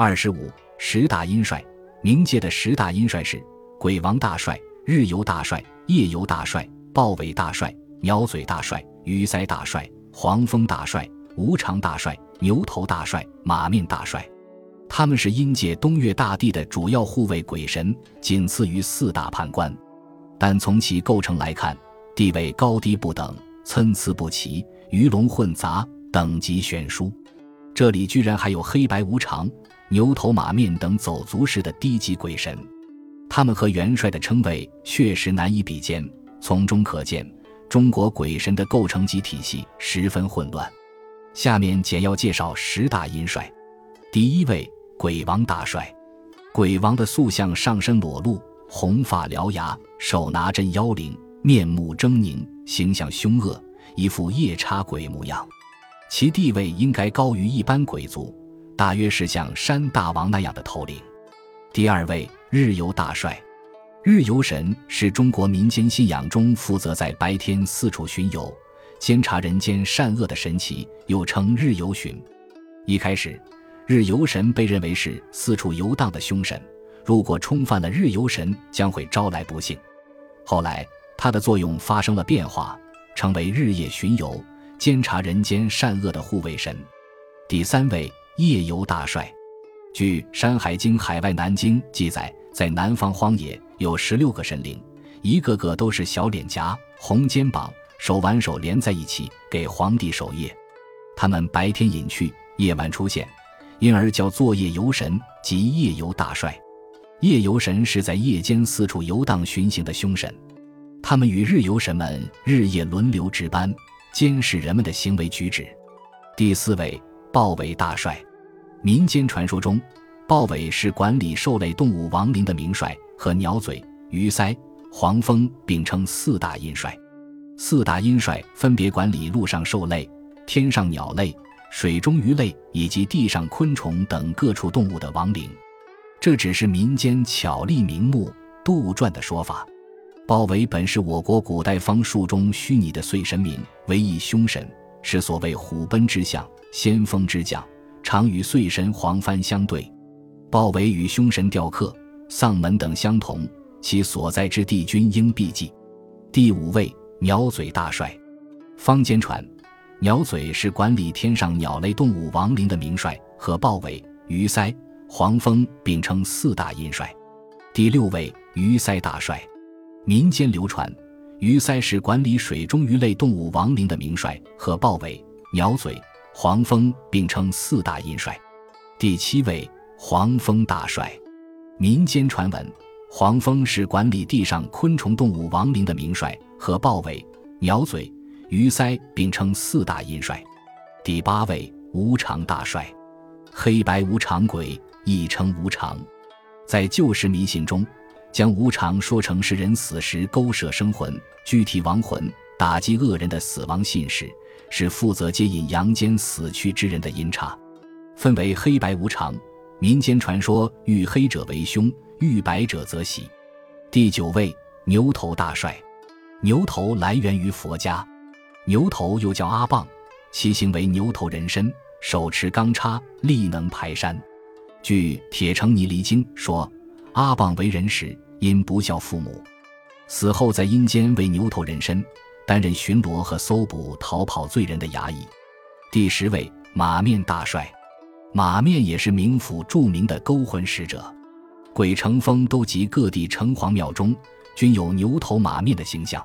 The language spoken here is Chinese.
二十五十大阴帅，冥界的十大阴帅是鬼王大帅、日游大帅、夜游大帅、豹尾大帅、鸟嘴大帅、鱼鳃大帅、黄蜂大帅、无常大帅、牛头大帅、马面大帅。他们是阴界东岳大帝的主要护卫鬼神，仅次于四大判官。但从其构成来看，地位高低不等，参差不齐，鱼龙混杂，等级悬殊。这里居然还有黑白无常、牛头马面等走卒式的低级鬼神，他们和元帅的称谓确实难以比肩。从中可见，中国鬼神的构成及体系十分混乱。下面简要介绍十大阴帅。第一位。鬼王大帅，鬼王的塑像上身裸露，红发獠牙，手拿镇妖铃，面目狰狞，形象凶恶，一副夜叉鬼模样。其地位应该高于一般鬼族，大约是像山大王那样的头领。第二位日游大帅，日游神是中国民间信仰中负责在白天四处巡游、监察人间善恶的神奇，又称日游巡。一开始。日游神被认为是四处游荡的凶神，如果冲犯了日游神，将会招来不幸。后来，他的作用发生了变化，成为日夜巡游、监察人间善恶的护卫神。第三位夜游大帅，据《山海经·海外南经》记载，在南方荒野有十六个神灵，一个个都是小脸颊、红肩膀、手挽手连在一起，给皇帝守夜。他们白天隐去，夜晚出现。因而叫作夜游神及夜游大帅。夜游神是在夜间四处游荡巡行的凶神，他们与日游神们日夜轮流值班，监视人们的行为举止。第四位豹尾大帅，民间传说中，豹尾是管理兽类动物亡灵的名帅，和鸟嘴、鱼鳃、黄蜂并称四大阴帅。四大阴帅分别管理陆上兽类、天上鸟类。水中鱼类以及地上昆虫等各处动物的亡灵，这只是民间巧立名目、杜撰的说法。豹尾本是我国古代方术中虚拟的岁神明，为一凶神，是所谓虎贲之象、先锋之将，常与岁神黄幡相对。豹尾与凶神雕刻、丧门等相同，其所在之地均应避忌。第五位鸟嘴大帅，坊间传。鸟嘴是管理天上鸟类动物亡灵的名帅，和豹尾、鱼鳃、黄蜂并称四大阴帅。第六位鱼鳃大帅，民间流传，鱼鳃是管理水中鱼类动物亡灵的名帅，和豹尾、鸟嘴、黄蜂并称四大阴帅。第七位黄蜂大帅，民间传闻，黄蜂是管理地上昆虫动物亡灵的名帅，和豹尾、鸟嘴。鱼鳃并称四大阴帅，第八位无常大帅，黑白无常鬼亦称无常，在旧时迷信中，将无常说成是人死时勾摄生魂、具体亡魂、打击恶人的死亡信使，是负责接引阳间死去之人的阴差，分为黑白无常。民间传说，遇黑者为凶，遇白者则喜。第九位牛头大帅，牛头来源于佛家。牛头又叫阿棒，其形为牛头人身，手持钢叉，力能排山。据《铁城泥离经》说，阿棒为人时因不孝父母，死后在阴间为牛头人身，担任巡逻和搜捕逃跑罪人的衙役。第十位马面大帅，马面也是冥府著名的勾魂使者，鬼城风都及各地城隍庙中均有牛头马面的形象。